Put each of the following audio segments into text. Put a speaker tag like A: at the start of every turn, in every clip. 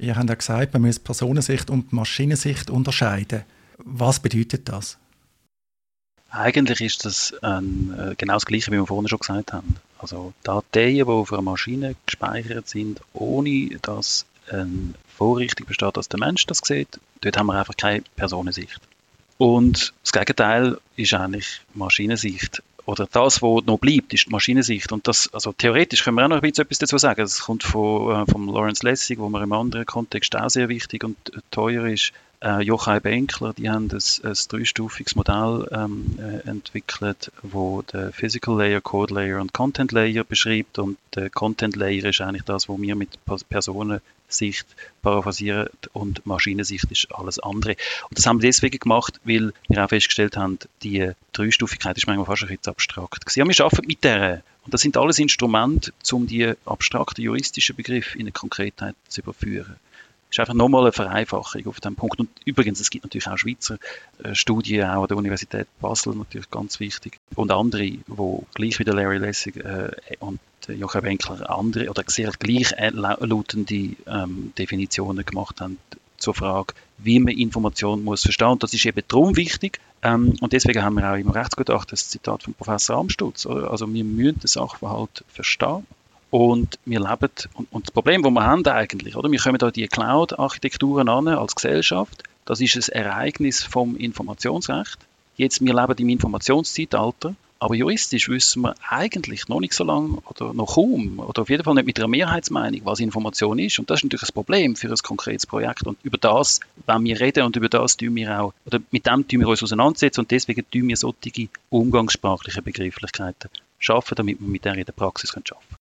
A: Ihr habt ja gesagt, man muss Personensicht und Maschinensicht unterscheiden. Was bedeutet das?
B: Eigentlich ist das ein, äh, genau das Gleiche, wie wir vorhin schon gesagt haben. Also Dateien, die auf einer Maschine gespeichert sind, ohne dass eine Vorrichtung besteht, dass der Mensch das sieht, dort haben wir einfach keine Personensicht. Und das Gegenteil ist eigentlich Maschinensicht. Oder das, was noch bleibt, ist die Maschinensicht. Und das, also theoretisch können wir auch noch ein bisschen etwas dazu sagen. Das kommt von, äh, vom Lawrence Lessig, wo man im anderen Kontext auch sehr wichtig und teuer ist, äh, Jochai Benkler, die haben ein, ein dreistufiges Modell ähm, äh, entwickelt, wo der Physical Layer, Code Layer und Content Layer beschreibt und der Content Layer ist eigentlich das, wo wir mit Personensicht paraphrasieren und Maschinensicht ist alles andere. Und das haben wir deswegen gemacht, weil wir auch festgestellt haben, die Dreistufigkeit ist manchmal fast ein bisschen abstrakt gewesen. Ja, wir arbeiten mit der und das sind alles Instrumente, um die abstrakten juristischen Begriffe in eine Konkretheit zu überführen ist einfach nochmal eine Vereinfachung auf dem Punkt. Und übrigens, es gibt natürlich auch Schweizer äh, Studien, auch an der Universität Basel natürlich ganz wichtig. Und andere, die gleich wie der Larry Lessig äh, und Joachim Winkler andere oder sehr gleich lautende ähm, Definitionen gemacht haben zur Frage, wie man Informationen muss verstehen. Und das ist eben darum wichtig. Ähm, und deswegen haben wir auch im Rechtsgutachten das Zitat von Professor Amstutz. Also wir müssen den Sachverhalt verstehen und wir leben, und, und das Problem, das wir haben eigentlich, oder? Wir kommen da die Cloud-Architekturen an als Gesellschaft. Das ist ein Ereignis vom Informationsrecht. Jetzt, wir leben im Informationszeitalter. Aber juristisch wissen wir eigentlich noch nicht so lange oder noch kaum oder auf jeden Fall nicht mit einer Mehrheitsmeinung, was Information ist. Und das ist natürlich ein Problem für ein konkretes Projekt. Und über das, wenn wir reden und über das tun wir auch, oder mit dem tun wir uns auseinandersetzen und deswegen tun wir solche umgangssprachliche Begrifflichkeiten schaffen, damit wir mit der in der Praxis arbeiten können.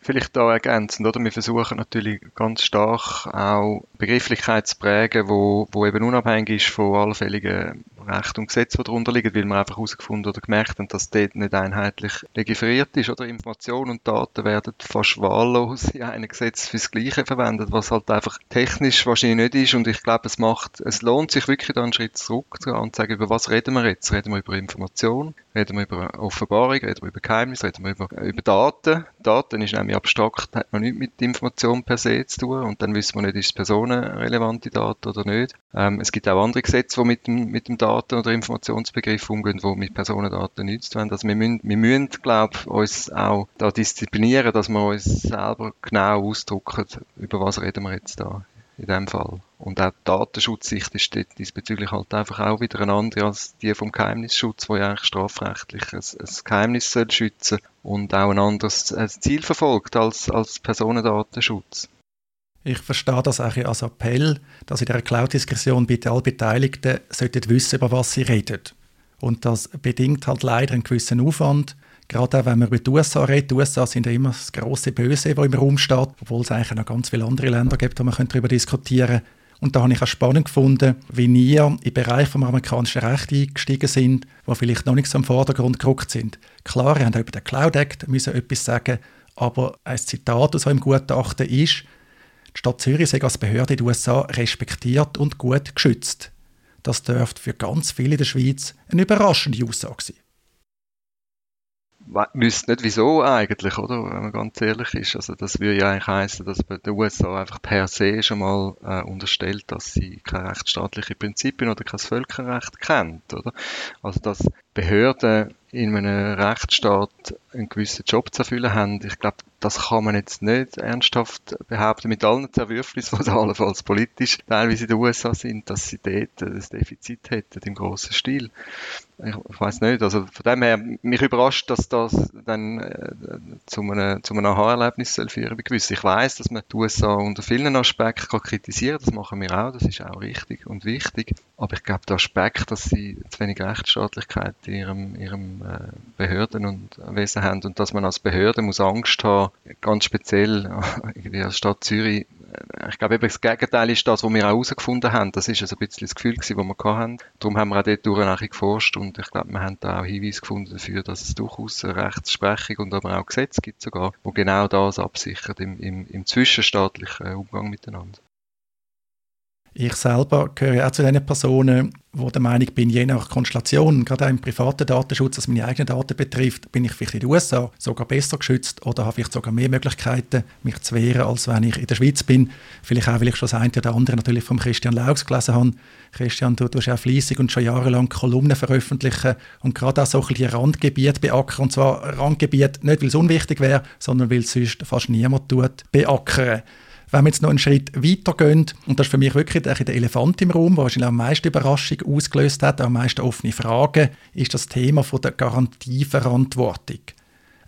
C: Vielleicht da ergänzend, oder? Wir versuchen natürlich ganz stark auch Begrifflichkeit zu prägen, wo, wo eben unabhängig ist von allfälligen Recht und Gesetz, die darunter liegen, weil wir einfach herausgefunden oder gemerkt haben, dass dort nicht einheitlich legiferiert ist. Oder Informationen und Daten werden fast wahllos in einem Gesetz fürs Gleiche verwendet, was halt einfach technisch wahrscheinlich nicht ist. Und ich glaube, es macht, es lohnt sich wirklich da einen Schritt zurück zu gehen und zu sagen, über was reden wir jetzt? Reden wir über Information? Reden wir über Offenbarung? Reden wir über Geheimnis? Reden wir über, über Daten? Daten ist nämlich abstrakt, hat noch nichts mit Information per se zu tun. Und dann wissen wir nicht, ist es personenrelevante Daten oder nicht. Ähm, es gibt auch andere Gesetze, die mit dem, mit dem Daten- oder Informationsbegriff umgehen, die mit Personendaten nichts tun Also wir müssen, wir müssen glaube ich, uns auch da disziplinieren, dass wir uns selber genau ausdrücken, über was reden wir jetzt da in dem Fall. Und auch die Datenschutzsicht ist diesbezüglich halt einfach auch wieder eine andere als die vom Geheimnisschutz, wo ja eigentlich strafrechtlich ein, ein Geheimnis soll schützen und auch ein anderes Ziel verfolgt als, als Personendatenschutz.
A: Ich verstehe das auch als Appell, dass in der Cloud-Diskussion bitte alle Beteiligten sollten wissen, über was sie reden. Und das bedingt halt leider einen gewissen Aufwand. Gerade auch wenn man über die USA redet. Die USA sind ja immer das große Böse, das im Raum steht, obwohl es eigentlich noch ganz viele andere Länder gibt, wo man darüber diskutieren könnte. Und da habe ich auch spannend gefunden, wie ihr im Bereich vom amerikanischen Recht eingestiegen sind, wo vielleicht noch nicht so im Vordergrund gerückt sind. Klar, ihr habt über den Cloud Act müssen etwas sagen, aber ein Zitat aus eurem Gutachten ist, Stadt Zürich sei als Behörde in den USA respektiert und gut geschützt. Das dürfte für ganz viele in der Schweiz eine überraschende Aussage sein
C: wüsste nicht wieso eigentlich, oder? Wenn man ganz ehrlich ist. Also das würde ja eigentlich heißen, dass bei den USA einfach per se schon mal äh, unterstellt, dass sie keine rechtsstaatlichen Prinzipien oder kein Völkerrecht kennt, oder? Also dass Behörden in einem Rechtsstaat einen gewissen Job zu erfüllen haben. Ich glaube, das kann man jetzt nicht ernsthaft behaupten, mit allen Zerwürfnissen, die allenfalls politisch teilweise in den USA sind, dass sie dort ein Defizit hätten im grossen Stil. Ich, ich weiß nicht, also von dem her, mich überrascht, dass das dann äh, zu einem, Aha-Erlebnis soll führen gewissen. Ich weiß, dass man die USA unter vielen Aspekten kann kritisieren das machen wir auch, das ist auch richtig und wichtig, aber ich glaube, der Aspekt, dass sie zu wenig Rechtsstaatlichkeit ihrem, ihrem äh, Behörden und Wesen haben und dass man als Behörde muss Angst haben, ganz speziell irgendwie als Stadt Zürich. Äh, ich glaube eben das Gegenteil ist das, was wir auch herausgefunden haben. Das ist also ein bisschen das Gefühl das wir hatten. Darum haben wir auch dort durch geforscht und ich glaube, wir haben da auch Hinweise gefunden dafür, dass es durchaus eine Rechtsprechung und aber auch Gesetze gibt sogar, wo genau das absichert im, im, im zwischenstaatlichen Umgang miteinander.
A: Ich selber gehöre auch zu den Personen, wo der Meinung bin, je nach Konstellation, gerade auch im privaten Datenschutz, was meine eigenen Daten betrifft, bin ich vielleicht in den USA sogar besser geschützt oder habe vielleicht sogar mehr Möglichkeiten, mich zu wehren, als wenn ich in der Schweiz bin. Vielleicht auch, weil ich schon das eine oder andere natürlich von Christian Laux gelesen habe. Christian, du tust auch fleissig und schon jahrelang Kolumnen veröffentlichen und gerade auch so ein bisschen Randgebiet beackern. Und zwar Randgebiet nicht, weil es unwichtig wäre, sondern weil es sonst fast niemand tut, beackern. Wenn wir jetzt noch einen Schritt weiter gehen, und das ist für mich wirklich der Elefant im Raum, der wahrscheinlich am meisten Überraschung ausgelöst hat, am meisten offene Fragen, ist das Thema von der Garantieverantwortung.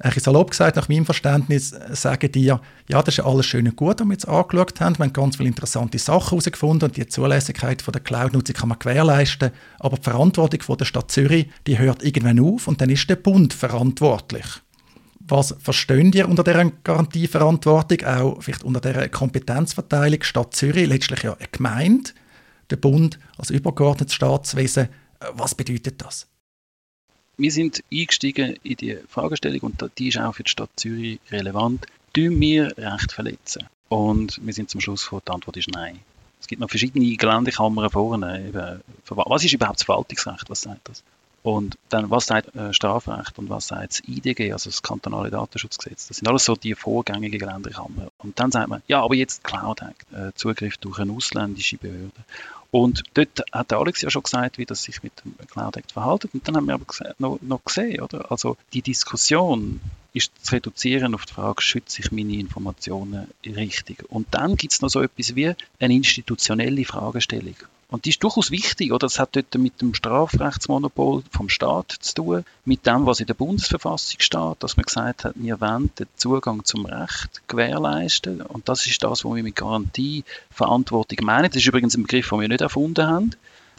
A: Ein salopp gesagt, nach meinem Verständnis sagen die, ja, das ist alles schön und gut, was wir jetzt angeschaut haben. Wir haben ganz viele interessante Sachen herausgefunden und die Zulässigkeit von der Cloud-Nutzung kann man gewährleisten. Aber die Verantwortung von der Stadt Zürich, die hört irgendwann auf und dann ist der Bund verantwortlich. Was verstehen ihr unter dieser Garantieverantwortung, auch vielleicht unter dieser Kompetenzverteilung Stadt Zürich, letztlich ja eine Gemeinde, der Bund als übergeordnetes Staatswesen? Was bedeutet das?
B: Wir sind eingestiegen in die Fragestellung und die ist auch für die Stadt Zürich relevant. Tun wir Recht verletzen? Und wir sind zum Schluss von, die Antwort ist nein. Es gibt noch verschiedene Geländekammern vorne. Was ist überhaupt das Verwaltungsrecht? Was sagt das? Und dann, was sagt äh, Strafrecht und was sagt das IDG, also das kantonale Datenschutzgesetz? Das sind alles so die vorgängigen Länderkammern. Und dann sagt man, ja, aber jetzt Cloud Act, äh, Zugriff durch eine ausländische Behörde. Und dort hat Alex ja schon gesagt, wie das sich mit dem Cloud Act verhält. Und dann haben wir aber noch, noch gesehen, oder? Also die Diskussion ist zu reduzieren auf die Frage, schütze ich meine Informationen richtig? Und dann gibt es noch so etwas wie eine institutionelle Fragestellung. Und die ist durchaus wichtig, oder? Das hat dort mit dem Strafrechtsmonopol vom Staat zu tun, mit dem, was in der Bundesverfassung steht, dass man gesagt hat, wir wollen den Zugang zum Recht gewährleisten. Und das ist das, was wir mit Garantie, Verantwortung meinen. Das ist übrigens ein Begriff, den wir nicht erfunden haben.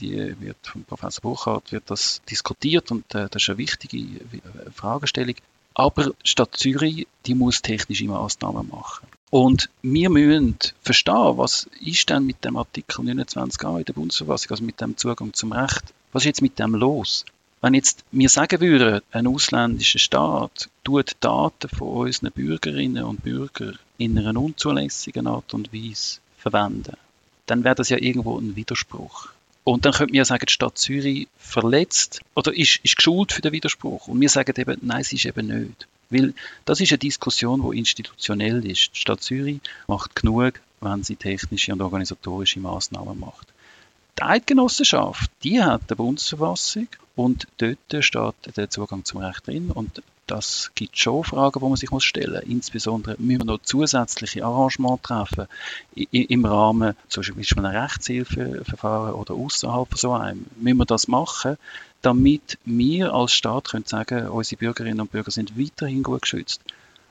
B: Die wird von Professor Burkhardt wird das diskutiert und äh, das ist eine wichtige äh, Fragestellung. Aber Stadt Zürich, die muss technische Maßnahmen machen. Und wir müssen verstehen, was ist denn mit dem Artikel 29a in der Bundesverfassung, also mit dem Zugang zum Recht, was ist jetzt mit dem los? Wenn jetzt wir sagen würden, ein ausländischer Staat tut Daten von unseren Bürgerinnen und Bürgern in einer unzulässigen Art und Weise verwenden, dann wäre das ja irgendwo ein Widerspruch. Und dann könnte man ja sagen, die Stadt Zürich verletzt oder ist, ist geschult für den Widerspruch. Und wir sagen eben, nein, sie ist eben nicht. Weil das ist eine Diskussion, die institutionell ist. Die Stadt Zürich macht genug, wenn sie technische und organisatorische Maßnahmen macht. Die Eidgenossenschaft, die hat eine Bundesverfassung und dort steht der Zugang zum Recht drin und das gibt schon Fragen, die man sich stellen muss. Insbesondere müssen wir noch zusätzliche Arrangements treffen im Rahmen zum Beispiel einem Rechtshilfeverfahren oder außerhalb von so einem. Müssen wir das machen, damit wir als Staat können sagen, unsere Bürgerinnen und Bürger sind weiterhin gut geschützt.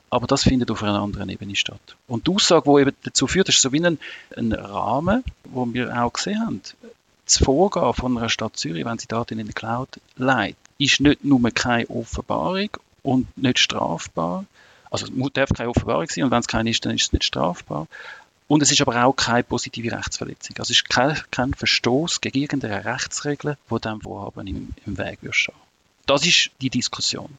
B: Aber das findet auf einer anderen Ebene statt. Und die Aussage, die eben dazu führt, ist so wie ein, ein Rahmen, wo wir auch gesehen haben. Das Vorgehen von einer Stadt Zürich, wenn sie Daten in die Cloud leitet, ist nicht nur keine Offenbarung und nicht strafbar. Also es darf keine Offenbarung sein und wenn es keine ist, dann ist es nicht strafbar. Und es ist aber auch keine positive Rechtsverletzung. Also es ist kein, kein Verstoß gegen irgendeine Rechtsregel, wo dem Vorhaben im, im Weg stehen. Das ist die Diskussion.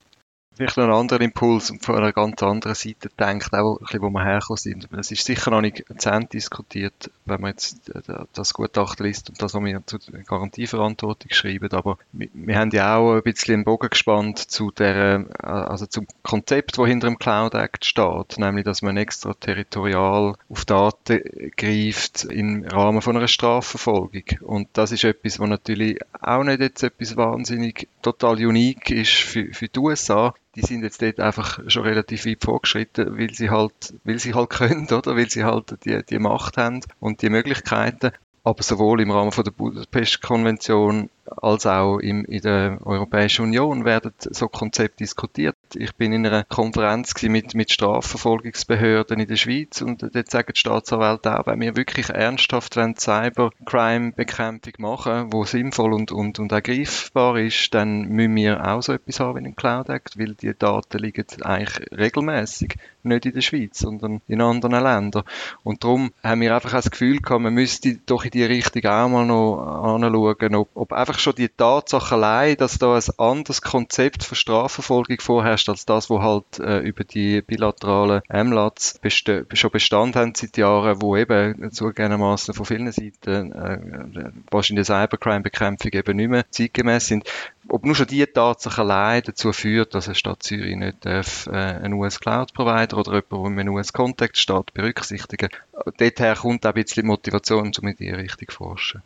C: Vielleicht noch ein anderer Impuls von einer ganz anderen Seite denkt, auch ein bisschen, wo wir hergekommen sind. Es ist sicher noch nicht zu Ende diskutiert, wenn man jetzt äh, das Gutachten liest und das, was wir zur Garantieverantwortung schreiben. Aber wir, wir haben ja auch ein bisschen den Bogen gespannt zu der, äh, also zum Konzept, das hinter dem Cloud Act steht. Nämlich, dass man extraterritorial auf Daten greift im Rahmen von einer Strafverfolgung. Und das ist etwas, was natürlich auch nicht jetzt etwas wahnsinnig total unique ist für, für die USA die sind jetzt dort einfach schon relativ weit vorgeschritten, weil sie halt, weil sie halt können, oder? Weil sie halt die, die Macht haben und die Möglichkeiten. Aber sowohl im Rahmen von der Budapest-Konvention als auch im, in der Europäischen Union werden so Konzepte diskutiert. Ich bin in einer Konferenz mit, mit Strafverfolgungsbehörden in der Schweiz und dort sagen die Staatsanwälte auch, wenn wir wirklich ernsthaft Cybercrime-Bekämpfung machen, wo sinnvoll und, und, und ergreifbar ist, dann müssen wir auch so etwas haben wie einen Cloud Act, weil die Daten liegen eigentlich regelmäßig nicht in der Schweiz, sondern in anderen Ländern. Und darum haben wir einfach das Gefühl gehabt, man müsste doch in die Richtung auch mal noch anschauen, ob, ob einfach einfach schon die Tatsache allein, dass da ein anderes Konzept von Strafverfolgung vorherrscht, als das, wo halt äh, über die bilateralen MLATs beste schon Bestand haben seit Jahren, wo eben zugegebenermaßen von vielen Seiten äh, wahrscheinlich Cybercrime-Bekämpfung eben nicht mehr zeitgemäß sind. Ob nur schon die Tatsache allein dazu führt, dass eine Stadt Zürich nicht darf, äh, einen US-Cloud-Provider oder jemanden, der in einem US-Kontext steht, berücksichtigen. Dorther kommt auch ein bisschen Motivation, um in diese Richtung zu forschen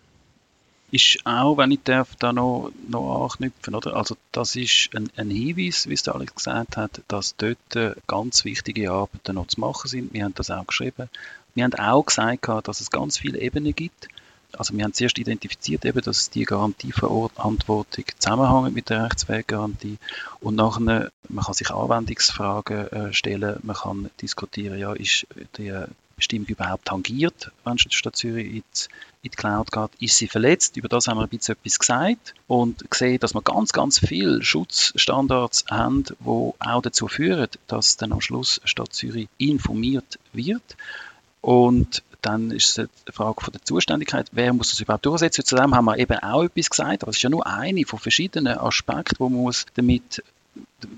B: ist auch, wenn ich darf, da noch, noch anknüpfen, oder? Also das ist ein, ein Hinweis, wie es der Alex gesagt hat, dass dort ganz wichtige Arbeiten noch zu machen sind. Wir haben das auch geschrieben. Wir haben auch gesagt, dass es ganz viele Ebenen gibt. Also wir haben zuerst identifiziert, eben, dass die Garantieverantwortung zusammenhängt mit der Rechtsweggarantie und nachher man kann sich Anwendungsfragen äh, stellen, man kann diskutieren, ja, ist die Bestimmung überhaupt tangiert, wenn die Stadt Zürich in die, in die Cloud geht? Ist sie verletzt? Über das haben wir ein bisschen etwas gesagt und gesehen, dass wir ganz, ganz viele Schutzstandards haben, die auch dazu führen, dass dann am Schluss Stadt Zürich informiert wird. Und dann ist es eine Frage von der Zuständigkeit, wer muss das überhaupt durchsetzen? Zudem haben wir eben auch etwas gesagt, aber es ist ja nur eine von verschiedenen Aspekten, wo man muss damit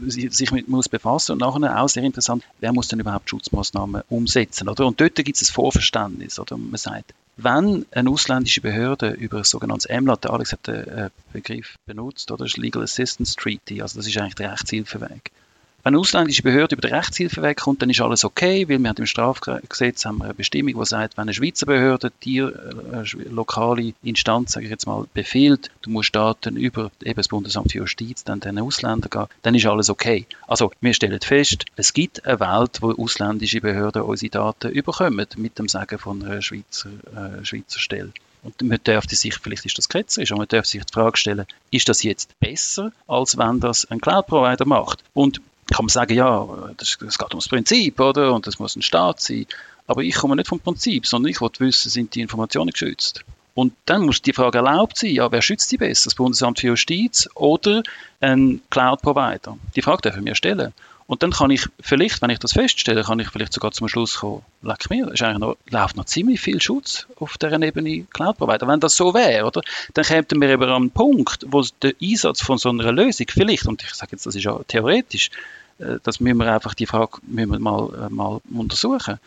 B: sich mit muss befassen und nachher auch sehr interessant, wer muss denn überhaupt Schutzmaßnahmen umsetzen, oder? Und dort gibt es ein Vorverständnis, oder? Man sagt, wenn eine ausländische Behörde über ein sogenanntes MLAT, der Alex hat den äh, Begriff benutzt, oder? Das ist Legal Assistance Treaty, also das ist eigentlich der Rechtshilfeweg. Wenn eine ausländische Behörde über den Rechtshilfeweg kommt, dann ist alles okay, weil wir haben im Strafgesetz haben wir eine Bestimmung, die sagt, wenn eine Schweizer Behörde dir, äh, lokale Instanz, sage ich jetzt mal, befiehlt, du musst Daten über eben das Bundesamt für Justiz, dann den Ausländer gehen, dann ist alles okay. Also wir stellen fest, es gibt eine Welt, wo ausländische Behörden unsere Daten überkommen, mit dem Sagen von einer Schweizer, äh, Schweizer Stelle. Und man dürfte sich, vielleicht ist das ketzerisch, aber man dürfte sich die Frage stellen, ist das jetzt besser, als wenn das ein Cloud-Provider macht? Und kann man sagen, ja, das, das geht ums Prinzip, oder? Und das muss ein Staat sein. Aber ich komme nicht vom Prinzip, sondern ich wollte wissen, sind die Informationen geschützt? Und dann muss die Frage erlaubt sein, ja, wer schützt die besser? Das Bundesamt für Justiz oder ein Cloud-Provider? Die Frage darf ich mir stellen. Und dann kann ich vielleicht, wenn ich das feststelle, kann ich vielleicht sogar zum Schluss kommen, leck mir, ist eigentlich noch, läuft noch ziemlich viel Schutz auf der Ebene Cloud-Provider. Wenn das so wäre, oder, dann kämen wir eben an einen Punkt, wo der Einsatz von so einer Lösung vielleicht, und ich sage jetzt, das ist ja theoretisch, äh, das müssen wir einfach die Frage müssen wir mal, äh, mal untersuchen.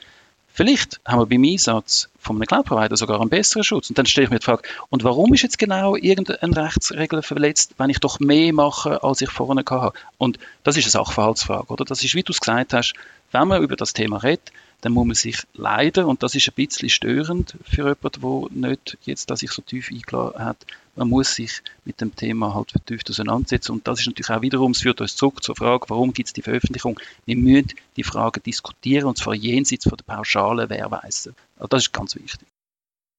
B: Vielleicht haben wir beim Einsatz von einem Cloud-Provider sogar einen besseren Schutz. Und dann stelle ich mir die Frage, und warum ist jetzt genau irgendeine Rechtsregel verletzt, wenn ich doch mehr mache, als ich vorne hatte? Und das ist eine Sachverhaltsfrage, oder? Das ist, wie du es gesagt hast, wenn man über das Thema redet, dann muss man sich leider, und das ist ein bisschen störend für jemanden, der nicht jetzt, dass ich so tief eingeladen hat, man muss sich mit dem Thema halt vertieft auseinandersetzen. Und das ist natürlich auch wiederum, es führt uns zurück zur Frage, warum gibt es die Veröffentlichung? Wir müssen die Frage diskutieren, und zwar jenseits von der pauschalen Wehrweise. Also das ist ganz wichtig.